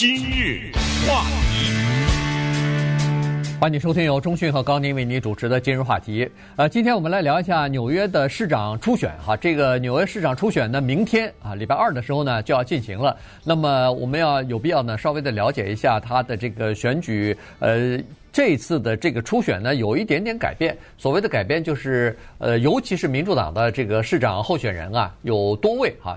今日话题，欢迎收听由中讯和高宁为您主持的今日话题。呃，今天我们来聊一下纽约的市长初选哈。这个纽约市长初选呢，明天啊，礼拜二的时候呢就要进行了。那么我们要有必要呢，稍微的了解一下他的这个选举呃。这次的这个初选呢，有一点点改变。所谓的改变就是，呃，尤其是民主党的这个市长候选人啊，有多位哈，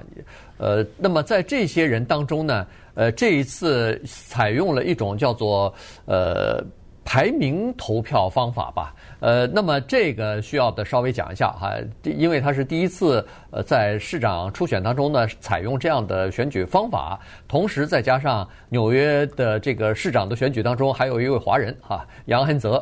呃，那么在这些人当中呢，呃，这一次采用了一种叫做呃。排名投票方法吧，呃，那么这个需要的稍微讲一下哈，因为他是第一次呃在市长初选当中呢采用这样的选举方法，同时再加上纽约的这个市长的选举当中还有一位华人哈，杨恩泽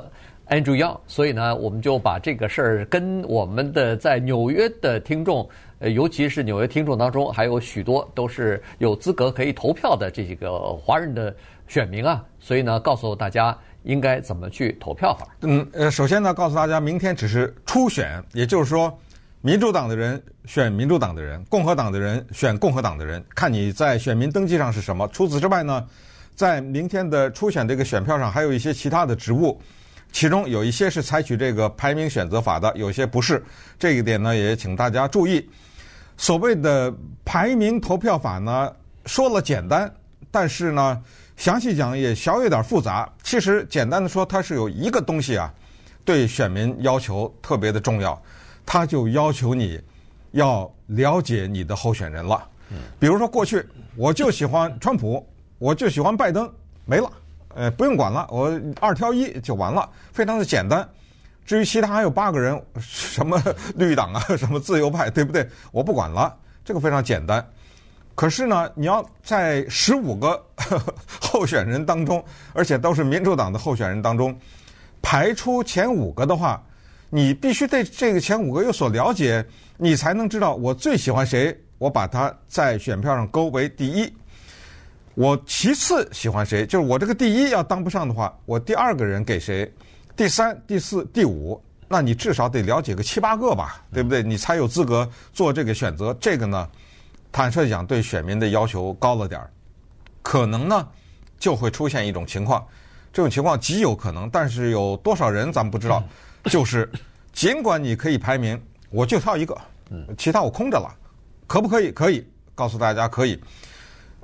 Andrew Yang，所以呢，我们就把这个事儿跟我们的在纽约的听众，呃，尤其是纽约听众当中还有许多都是有资格可以投票的这几个华人的选民啊，所以呢，告诉大家。应该怎么去投票法？嗯，呃，首先呢，告诉大家，明天只是初选，也就是说，民主党的人选民主党的人，共和党的人选共和党的人，看你在选民登记上是什么。除此之外呢，在明天的初选这个选票上，还有一些其他的职务，其中有一些是采取这个排名选择法的，有些不是。这一点呢，也请大家注意。所谓的排名投票法呢，说了简单，但是呢。详细讲也小有点复杂。其实简单的说，它是有一个东西啊，对选民要求特别的重要，它就要求你要了解你的候选人了。比如说过去我就喜欢川普，我就喜欢拜登，没了，呃，不用管了，我二挑一就完了，非常的简单。至于其他还有八个人，什么绿党啊，什么自由派，对不对？我不管了，这个非常简单。可是呢，你要在十五个 候选人当中，而且都是民主党的候选人当中，排出前五个的话，你必须对这个前五个有所了解，你才能知道我最喜欢谁，我把他在选票上勾为第一。我其次喜欢谁，就是我这个第一要当不上的话，我第二个人给谁，第三、第四、第五，那你至少得了解个七八个吧，对不对？你才有资格做这个选择。这个呢？坦率讲，对选民的要求高了点儿，可能呢就会出现一种情况，这种情况极有可能，但是有多少人咱们不知道。就是尽管你可以排名，我就挑一个，其他我空着了，可不可以？可以，告诉大家可以。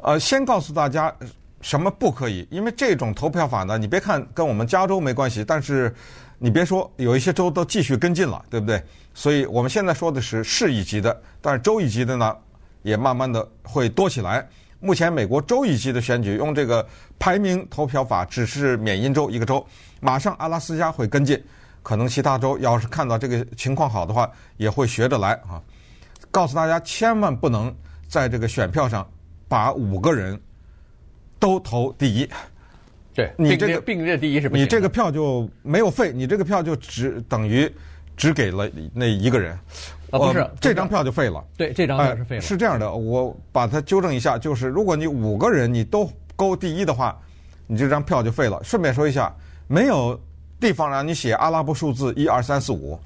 呃，先告诉大家什么不可以，因为这种投票法呢，你别看跟我们加州没关系，但是你别说，有一些州都继续跟进了，对不对？所以我们现在说的是市一级的，但是州一级的呢？也慢慢的会多起来。目前美国州一级的选举用这个排名投票法，只是缅因州一个州，马上阿拉斯加会跟进，可能其他州要是看到这个情况好的话，也会学着来啊。告诉大家，千万不能在这个选票上把五个人都投第一。对，你这个并列第一是不行，你这个票就没有废，你这个票就只等于只给了那一个人。啊，不是，呃、这张票就废了。对，这张票是废了。呃。是这样的，我把它纠正一下，就是如果你五个人你都勾第一的话，你这张票就废了。顺便说一下，没有地方让你写阿拉伯数字一二三四五，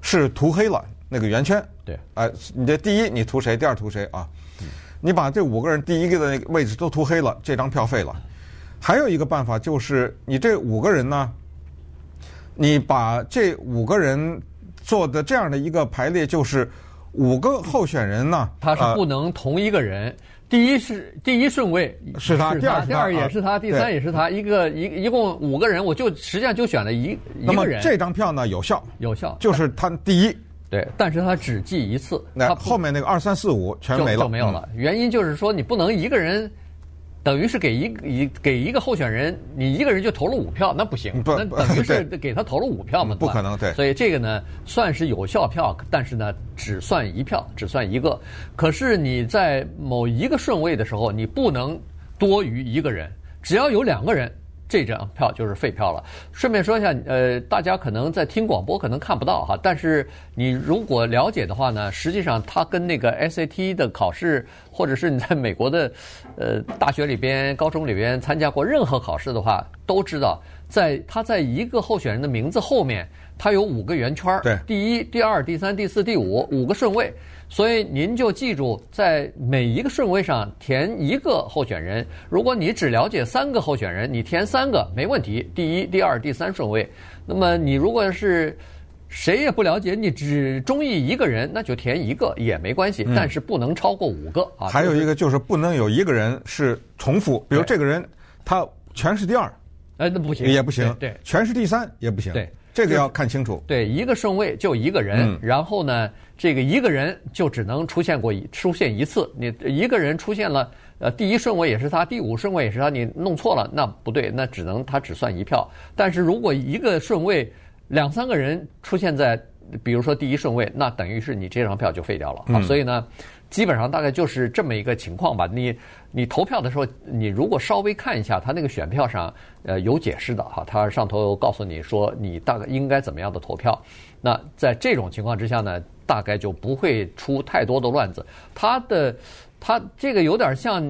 是涂黑了那个圆圈。对，哎、呃，你的第一你涂谁，第二涂谁啊？嗯、你把这五个人第一个的那个位置都涂黑了，这张票废了。还有一个办法就是，你这五个人呢，你把这五个人。做的这样的一个排列，就是五个候选人呢，他是不能同一个人。呃、第一是第一顺位是他，第二第二也是他，啊、第三也是他，一个一一共五个人，我就实际上就选了一一个人。这张票呢有效，有效，就是他第一。对，但是他只记一次，那后面那个二三四五全没了，就，就没有了。嗯、原因就是说你不能一个人。等于是给一一给一个候选人，你一个人就投了五票，那不行。不，那等于 是给他投了五票嘛？不可能，对。所以这个呢，算是有效票，但是呢，只算一票，只算一个。可是你在某一个顺位的时候，你不能多于一个人，只要有两个人。这张票就是废票了。顺便说一下，呃，大家可能在听广播可能看不到哈，但是你如果了解的话呢，实际上它跟那个 SAT 的考试，或者是你在美国的呃大学里边、高中里边参加过任何考试的话，都知道，在它在一个候选人的名字后面，它有五个圆圈儿，对，第一、第二、第三、第四、第五五个顺位。所以您就记住，在每一个顺位上填一个候选人。如果你只了解三个候选人，你填三个没问题，第一、第二、第三顺位。那么你如果是谁也不了解，你只中意一个人，那就填一个也没关系，但是不能超过五个啊。还有一个就是不能有一个人是重复，比如这个人他全是第二，哎，那不行，也不行，对，全是第三也不行，对，这个要看清楚。对，一个顺位就一个人，然后呢，这个一个人就只能出现过一出现一次。你一个人出现了，呃，第一顺位也是他，第五顺位也是他，你弄错了，那不对，那只能他只算一票。但是如果一个顺位，两三个人出现在，比如说第一顺位，那等于是你这张票就废掉了。啊、所以呢，基本上大概就是这么一个情况吧。你你投票的时候，你如果稍微看一下他那个选票上，呃，有解释的哈，他上头告诉你说你大概应该怎么样的投票。那在这种情况之下呢，大概就不会出太多的乱子。他的。他这个有点像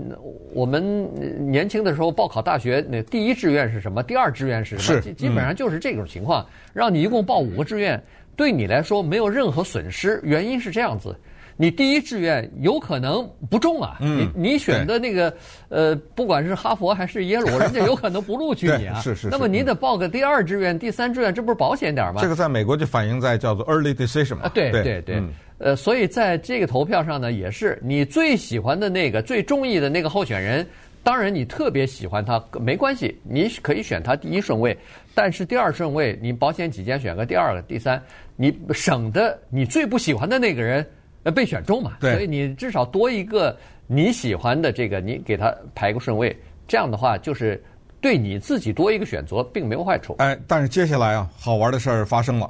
我们年轻的时候报考大学，那第一志愿是什么？第二志愿是什么？基基本上就是这种情况，让你一共报五个志愿，对你来说没有任何损失。原因是这样子，你第一志愿有可能不中啊，你你选的那个呃，不管是哈佛还是耶鲁，人家有可能不录取你啊。是是。那么你得报个第二志愿、第三志愿，这不是保险点吗？这个在美国就反映在叫做 early decision 嘛。对对对。呃，所以在这个投票上呢，也是你最喜欢的那个、最中意的那个候选人。当然，你特别喜欢他没关系，你可以选他第一顺位。但是第二顺位，你保险起见选个第二个、第三，你省得你最不喜欢的那个人呃被选中嘛。对。所以你至少多一个你喜欢的这个，你给他排个顺位。这样的话，就是对你自己多一个选择，并没有坏处。哎，但是接下来啊，好玩的事儿发生了。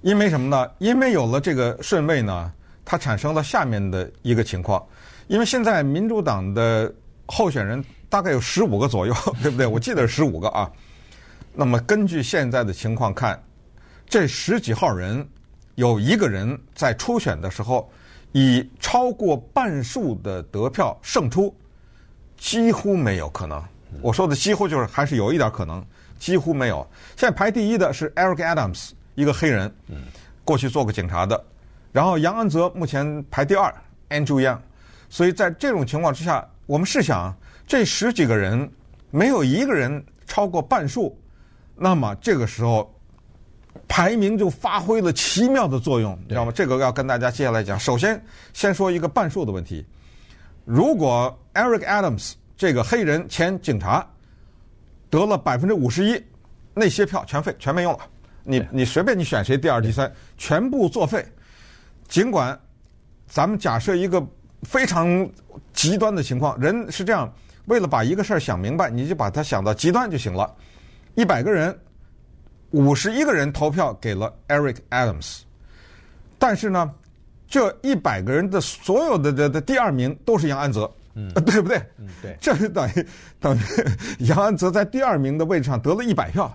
因为什么呢？因为有了这个顺位呢，它产生了下面的一个情况。因为现在民主党的候选人大概有十五个左右，对不对？我记得是十五个啊。那么根据现在的情况看，这十几号人有一个人在初选的时候以超过半数的得票胜出，几乎没有可能。我说的几乎就是还是有一点可能，几乎没有。现在排第一的是 Eric Adams。一个黑人，过去做过警察的，然后杨安泽目前排第二，Andrew Yang，所以在这种情况之下，我们试想，这十几个人没有一个人超过半数，那么这个时候排名就发挥了奇妙的作用，你知道吗？这个要跟大家接下来讲。首先，先说一个半数的问题，如果 Eric Adams 这个黑人前警察得了百分之五十一，那些票全废，全没用了。你你随便你选谁第二第三，全部作废。尽管咱们假设一个非常极端的情况，人是这样，为了把一个事儿想明白，你就把它想到极端就行了。一百个人，五十一个人投票给了 Eric Adams，但是呢，这一百个人的所有的的的第二名都是杨安泽，嗯，对不对？嗯，对。这是等于等于杨安泽在第二名的位置上得了一百票。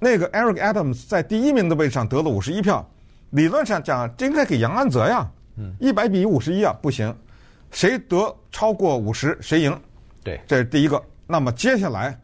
那个 Eric Adams 在第一名的位置上得了五十一票，理论上讲这应该给杨安泽呀，嗯，一百比五十一啊，不行，谁得超过五十谁赢，对，这是第一个。那么接下来，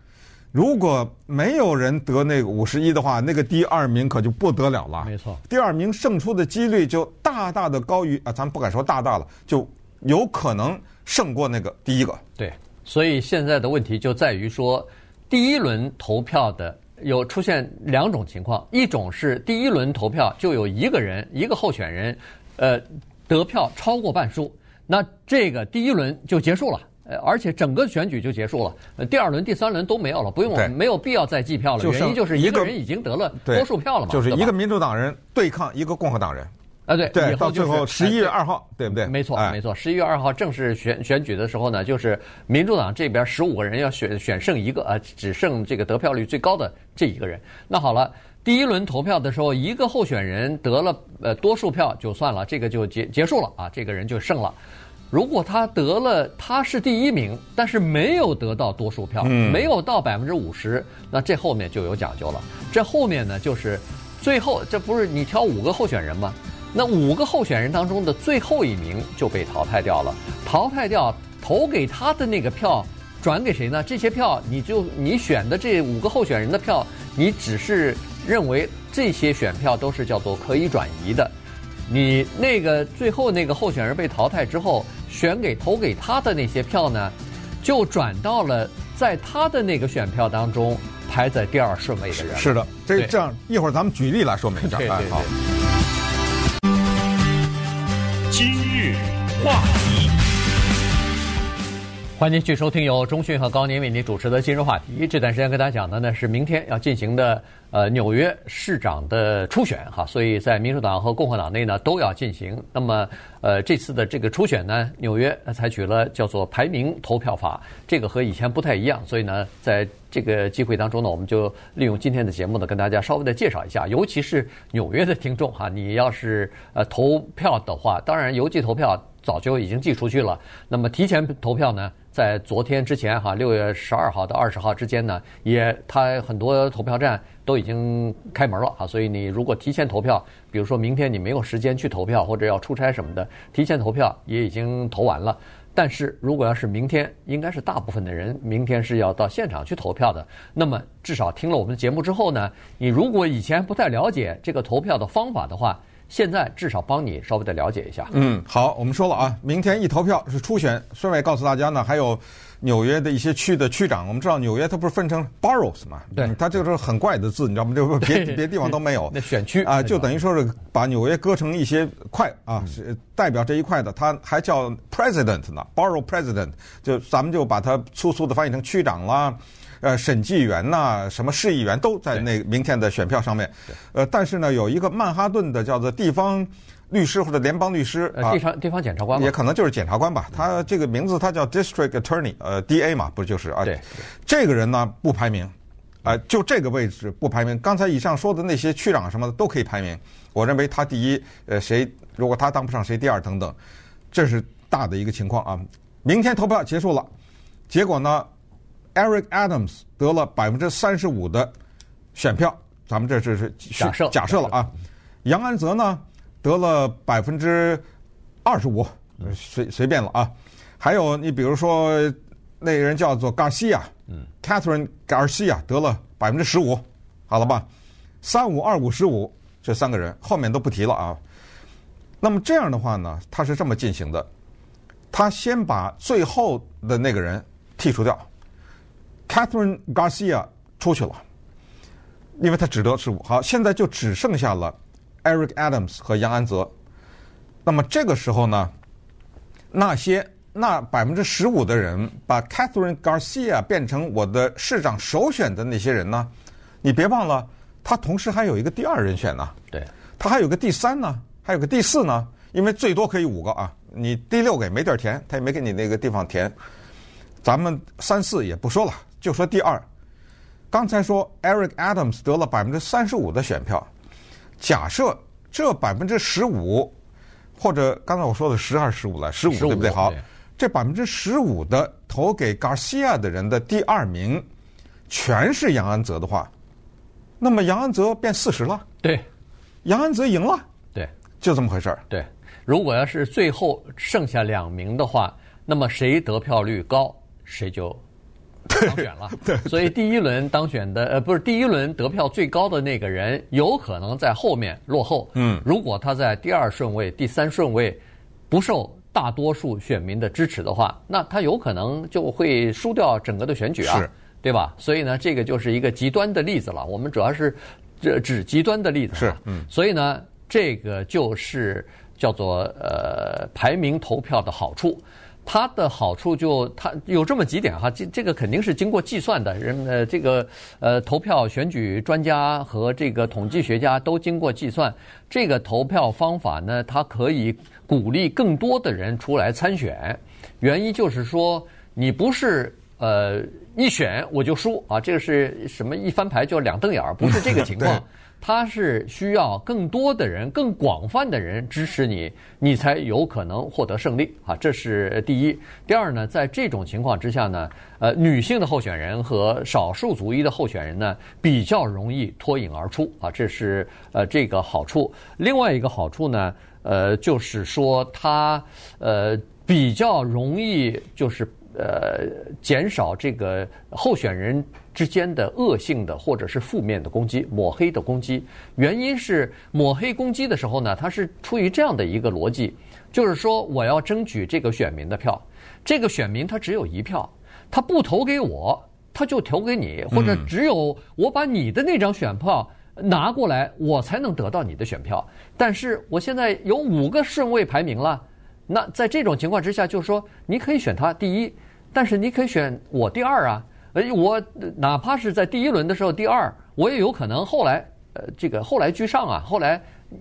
如果没有人得那个五十一的话，那个第二名可就不得了了，没错，第二名胜出的几率就大大的高于啊，咱不敢说大大了，就有可能胜过那个第一个。对，所以现在的问题就在于说，第一轮投票的。有出现两种情况，一种是第一轮投票就有一个人一个候选人，呃，得票超过半数，那这个第一轮就结束了，呃，而且整个选举就结束了，第二轮、第三轮都没有了，不用没有必要再计票了。原因就是一个人已经得了多数票了嘛，就是一个民主党人对抗一个共和党人。啊，对，对，到最后十一月二号，哎、对不对？没错，没错。十一月二号正式选选举的时候呢，就是民主党这边十五个人要选选剩一个啊，只剩这个得票率最高的这一个人。那好了，第一轮投票的时候，一个候选人得了呃多数票就算了，这个就结结束了啊，这个人就胜了。如果他得了他是第一名，但是没有得到多数票，嗯、没有到百分之五十，那这后面就有讲究了。这后面呢，就是最后这不是你挑五个候选人吗？那五个候选人当中的最后一名就被淘汰掉了，淘汰掉投给他的那个票转给谁呢？这些票你就你选的这五个候选人的票，你只是认为这些选票都是叫做可以转移的，你那个最后那个候选人被淘汰之后，选给投给他的那些票呢，就转到了在他的那个选票当中排在第二顺位的人。是的，这这样一会儿咱们举例来说明一下。对对对。好，今日话题。欢迎继续收听由中讯和高宁为您主持的今日话题。这段时间跟大家讲的呢是明天要进行的。呃，纽约市长的初选哈，所以在民主党和共和党内呢都要进行。那么，呃，这次的这个初选呢，纽约采取了叫做排名投票法，这个和以前不太一样。所以呢，在这个机会当中呢，我们就利用今天的节目呢，跟大家稍微的介绍一下。尤其是纽约的听众哈，你要是呃投票的话，当然邮寄投票早就已经寄出去了。那么提前投票呢，在昨天之前哈，六月十二号到二十号之间呢，也他很多投票站。都已经开门了啊，所以你如果提前投票，比如说明天你没有时间去投票或者要出差什么的，提前投票也已经投完了。但是如果要是明天，应该是大部分的人明天是要到现场去投票的。那么至少听了我们的节目之后呢，你如果以前不太了解这个投票的方法的话，现在至少帮你稍微的了解一下。嗯，好，我们说了啊，明天一投票是初选，顺便告诉大家呢，还有。纽约的一些区的区长，我们知道纽约它不是分成 boroughs 嘛？对，它这个是很怪的字，你知道吗？就别 别地方都没有。那选区啊，就等于说是把纽约割成一些块啊，是代表这一块的，它还叫 president 呢，borough president，就咱们就把它粗粗的翻译成区长啦，呃，审计员呐，什么市议员都在那明天的选票上面。呃，但是呢，有一个曼哈顿的叫做地方。律师或者联邦律师啊，地方地方检察官也可能就是检察官吧。他这个名字他叫 District Attorney，呃，DA 嘛，不就是啊？对，这个人呢不排名，啊，就这个位置不排名。刚才以上说的那些区长什么的都可以排名。我认为他第一，呃，谁如果他当不上谁第二等等，这是大的一个情况啊。明天投票结束了，结果呢，Eric Adams 得了百分之三十五的选票，咱们这这是假设假设了啊。杨安泽呢？得了百分之二十五，随随便了啊。还有你比如说那个人叫做 Garcia，嗯，Catherine Garcia 得了百分之十五，好了吧？三五二五十五这三个人后面都不提了啊。那么这样的话呢，他是这么进行的：他先把最后的那个人剔除掉，Catherine Garcia 出去了，因为他只得十五。好，现在就只剩下了。Eric Adams 和杨安泽，那么这个时候呢，那些那百分之十五的人把 Catherine Garcia 变成我的市长首选的那些人呢，你别忘了，他同时还有一个第二人选呢。对，他还有个第三呢，还有个第四呢，因为最多可以五个啊。你第六个也没地儿填，他也没给你那个地方填。咱们三四也不说了，就说第二。刚才说 Eric Adams 得了百分之三十五的选票。假设这百分之十五，或者刚才我说的十还是十五了，十五对不对？好，这百分之十五的投给 Garcia 的人的第二名，全是杨安泽的话，那么杨安泽变四十了。对，杨安泽赢了。对，就这么回事儿。对，如果要是最后剩下两名的话，那么谁得票率高，谁就。当选了，对，所以第一轮当选的呃，不是第一轮得票最高的那个人，有可能在后面落后。嗯，如果他在第二顺位、第三顺位不受大多数选民的支持的话，那他有可能就会输掉整个的选举啊，是，对吧？所以呢，这个就是一个极端的例子了。我们主要是这指极端的例子。是，嗯，所以呢，这个就是叫做呃排名投票的好处。它的好处就它有这么几点哈，这这个肯定是经过计算的，人呃这个呃投票选举专家和这个统计学家都经过计算，这个投票方法呢，它可以鼓励更多的人出来参选，原因就是说你不是呃一选我就输啊，这个是什么一翻牌就两瞪眼儿，不是这个情况。他是需要更多的人、更广泛的人支持你，你才有可能获得胜利啊！这是第一。第二呢，在这种情况之下呢，呃，女性的候选人和少数族裔的候选人呢，比较容易脱颖而出啊！这是呃这个好处。另外一个好处呢，呃，就是说他呃比较容易就是呃减少这个候选人之间的恶性的或者是负面的攻击、抹黑的攻击。原因是抹黑攻击的时候呢，它是出于这样的一个逻辑，就是说我要争取这个选民的票，这个选民他只有一票，他不投给我，他就投给你，或者只有我把你的那张选票拿过来，我才能得到你的选票。但是我现在有五个顺位排名了。那在这种情况之下，就是说，你可以选他第一，但是你可以选我第二啊。哎，我哪怕是在第一轮的时候第二，我也有可能后来呃这个后来居上啊，后来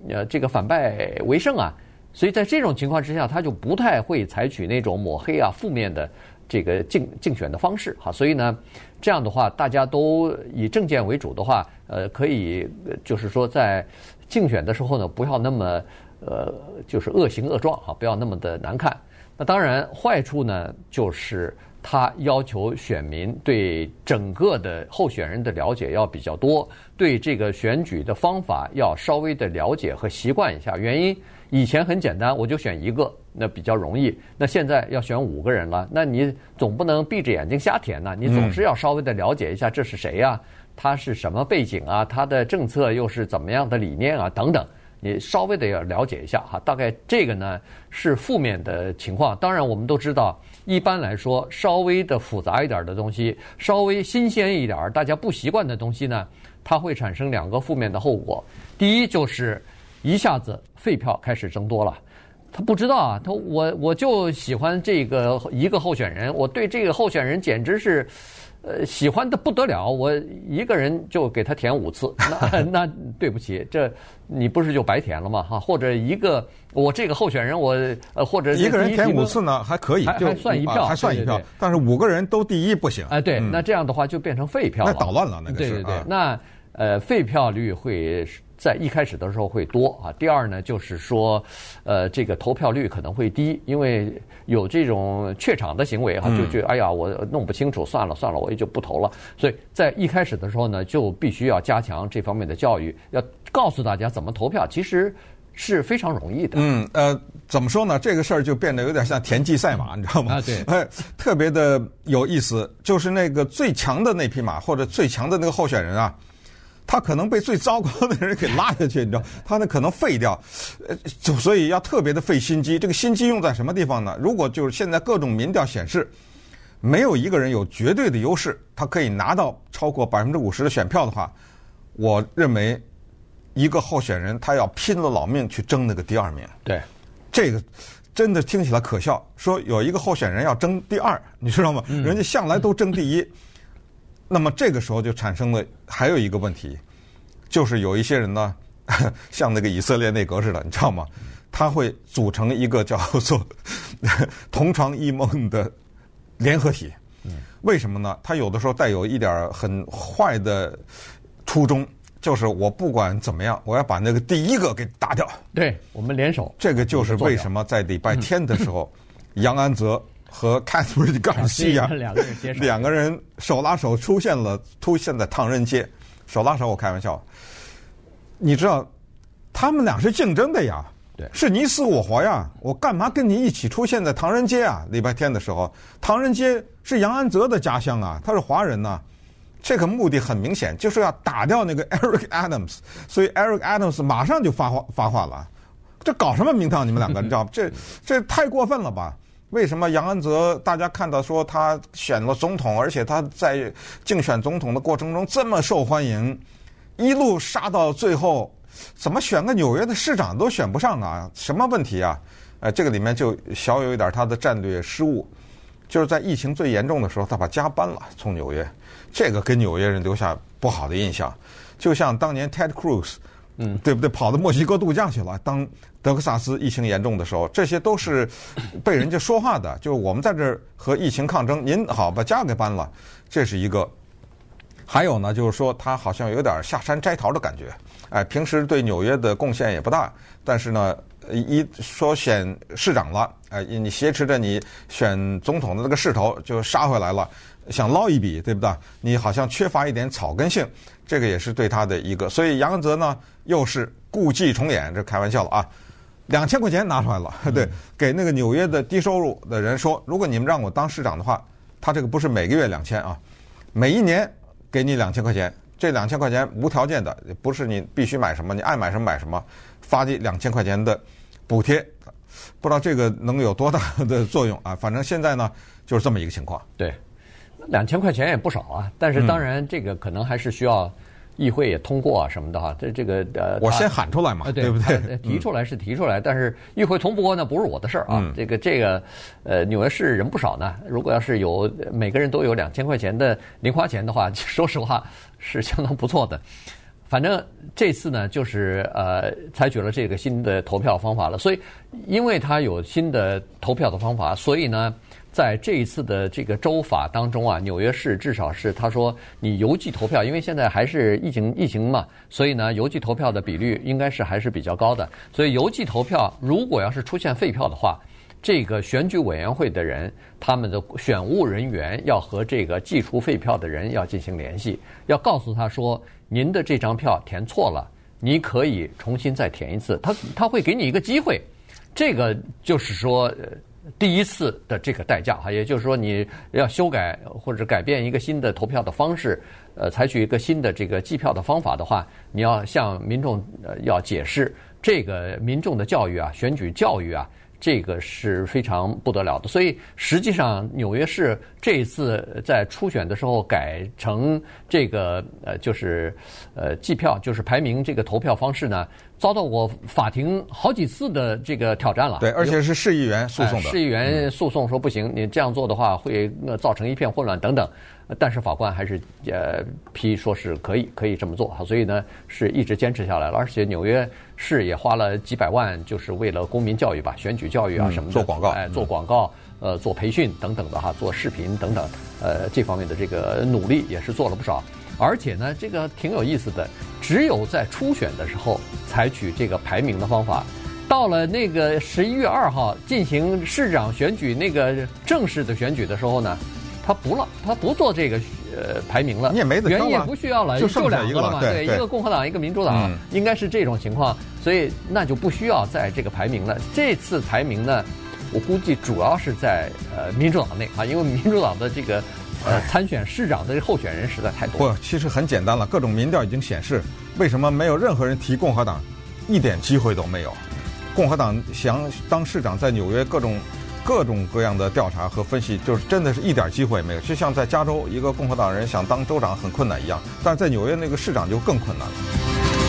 呃这个反败为胜啊。所以在这种情况之下，他就不太会采取那种抹黑啊、负面的这个竞竞选的方式哈。所以呢，这样的话，大家都以政见为主的话，呃，可以就是说在竞选的时候呢，不要那么。呃，就是恶行恶状哈，不要那么的难看。那当然，坏处呢，就是他要求选民对整个的候选人的了解要比较多，对这个选举的方法要稍微的了解和习惯一下。原因以前很简单，我就选一个，那比较容易。那现在要选五个人了，那你总不能闭着眼睛瞎填呐，你总是要稍微的了解一下这是谁呀，他是什么背景啊，他的政策又是怎么样的理念啊，等等。你稍微的要了解一下哈，大概这个呢是负面的情况。当然，我们都知道，一般来说，稍微的复杂一点的东西，稍微新鲜一点，大家不习惯的东西呢，它会产生两个负面的后果。第一就是一下子废票开始增多了。他不知道啊，他我我就喜欢这个一个候选人，我对这个候选人简直是。呃，喜欢的不得了，我一个人就给他填五次，那 那对不起，这你不是就白填了吗？哈，或者一个我这个候选人，我呃或者一个人填五次呢，还可以，就还算一票，还算一票，但是五个人都第一不行。哎，对，那这样的话就变成废票了，那捣乱了，那个是。对对对，那呃废票率会。在一开始的时候会多啊，第二呢就是说，呃，这个投票率可能会低，因为有这种怯场的行为哈，就觉得哎呀，我弄不清楚，算了算了，我也就不投了。所以在一开始的时候呢，就必须要加强这方面的教育，要告诉大家怎么投票，其实是非常容易的。嗯，呃，怎么说呢？这个事儿就变得有点像田忌赛马，你知道吗？啊，对，哎，特别的有意思，就是那个最强的那匹马或者最强的那个候选人啊。他可能被最糟糕的人给拉下去，你知道？他那可能废掉，呃，就所以要特别的费心机。这个心机用在什么地方呢？如果就是现在各种民调显示，没有一个人有绝对的优势，他可以拿到超过百分之五十的选票的话，我认为一个候选人他要拼了老命去争那个第二名。对，这个真的听起来可笑。说有一个候选人要争第二，你知道吗？人家向来都争第一。那么这个时候就产生了还有一个问题，就是有一些人呢，像那个以色列内阁似的，你知道吗？他会组成一个叫做 “同床异梦”的联合体。为什么呢？他有的时候带有一点很坏的初衷，就是我不管怎么样，我要把那个第一个给打掉。对，我们联手。这个就是为什么在礼拜天的时候，杨安泽。和凯特琳·甘西亚两个人两个人手拉手出现了，出现在唐人街，手拉手，我开玩笑。你知道，他们俩是竞争的呀，对，是你死我活呀。我干嘛跟你一起出现在唐人街啊？礼拜天的时候，唐人街是杨安泽的家乡啊，他是华人呐。这个目的很明显，就是要打掉那个 Eric Adams，所以 Eric Adams 马上就发话发话了，这搞什么名堂？你们两个，你知道吗？这这太过分了吧？为什么杨安泽大家看到说他选了总统，而且他在竞选总统的过程中这么受欢迎，一路杀到最后，怎么选个纽约的市长都选不上啊？什么问题啊？呃，这个里面就小有一点他的战略失误，就是在疫情最严重的时候，他把家搬了，从纽约，这个给纽约人留下不好的印象，就像当年 Ted Cruz。嗯，对不对？跑到墨西哥度假去了。当德克萨斯疫情严重的时候，这些都是 被人家说话的。就是我们在这儿和疫情抗争，您好把家给搬了，这是一个。还有呢，就是说他好像有点下山摘桃的感觉。哎，平时对纽约的贡献也不大，但是呢，一说选市长了，哎，你挟持着你选总统的那个势头就杀回来了。想捞一笔，对不对？你好像缺乏一点草根性，这个也是对他的一个。所以杨泽呢，又是故伎重演，这开玩笑了啊。两千块钱拿出来了，对，给那个纽约的低收入的人说，如果你们让我当市长的话，他这个不是每个月两千啊，每一年给你两千块钱，这两千块钱无条件的，不是你必须买什么，你爱买什么买什么，发你两千块钱的补贴，不知道这个能有多大的作用啊？反正现在呢，就是这么一个情况。对，两千块钱也不少啊，但是当然这个可能还是需要。议会也通过啊什么的哈，这这个呃，我先喊出来嘛，对不对？提出来是提出来，但是议会通不过那不是我的事儿啊。这个这个呃，纽约市人不少呢。如果要是有每个人都有两千块钱的零花钱的话，说实话是相当不错的。反正这次呢，就是呃，采取了这个新的投票方法了。所以，因为它有新的投票的方法，所以呢。在这一次的这个州法当中啊，纽约市至少是他说你邮寄投票，因为现在还是疫情疫情嘛，所以呢，邮寄投票的比率应该是还是比较高的。所以邮寄投票如果要是出现废票的话，这个选举委员会的人他们的选务人员要和这个寄出废票的人要进行联系，要告诉他说您的这张票填错了，你可以重新再填一次，他他会给你一个机会，这个就是说。第一次的这个代价哈，也就是说你要修改或者改变一个新的投票的方式，呃，采取一个新的这个计票的方法的话，你要向民众呃要解释这个民众的教育啊，选举教育啊。这个是非常不得了的，所以实际上纽约市这一次在初选的时候改成这个呃，就是呃计票，就是排名这个投票方式呢，遭到过法庭好几次的这个挑战了。对，而且是市议员诉讼的。市议员诉讼说不行，你这样做的话会造成一片混乱等等。但是法官还是呃批说是可以可以这么做，所以呢是一直坚持下来了。而且纽约市也花了几百万，就是为了公民教育吧，选举教育啊什么的，做广告，哎，做广告，呃，做培训等等的哈，做视频等等，呃，这方面的这个努力也是做了不少。而且呢，这个挺有意思的，只有在初选的时候采取这个排名的方法，到了那个十一月二号进行市长选举那个正式的选举的时候呢。他不了，他不做这个呃排名了，你也没得原因也不需要了，就剩两个了嘛，对，一个共和党，一个民主党，应该是这种情况，所以那就不需要在这个排名了。这次排名呢，我估计主要是在呃民主党内啊，因为民主党的这个呃参选市长的候选人实在太多。不，其实很简单了，各种民调已经显示，为什么没有任何人提共和党，一点机会都没有。共和党想当市长，在纽约各种。各种各样的调查和分析，就是真的是一点机会也没有，就像在加州一个共和党人想当州长很困难一样，但是在纽约那个市长就更困难了。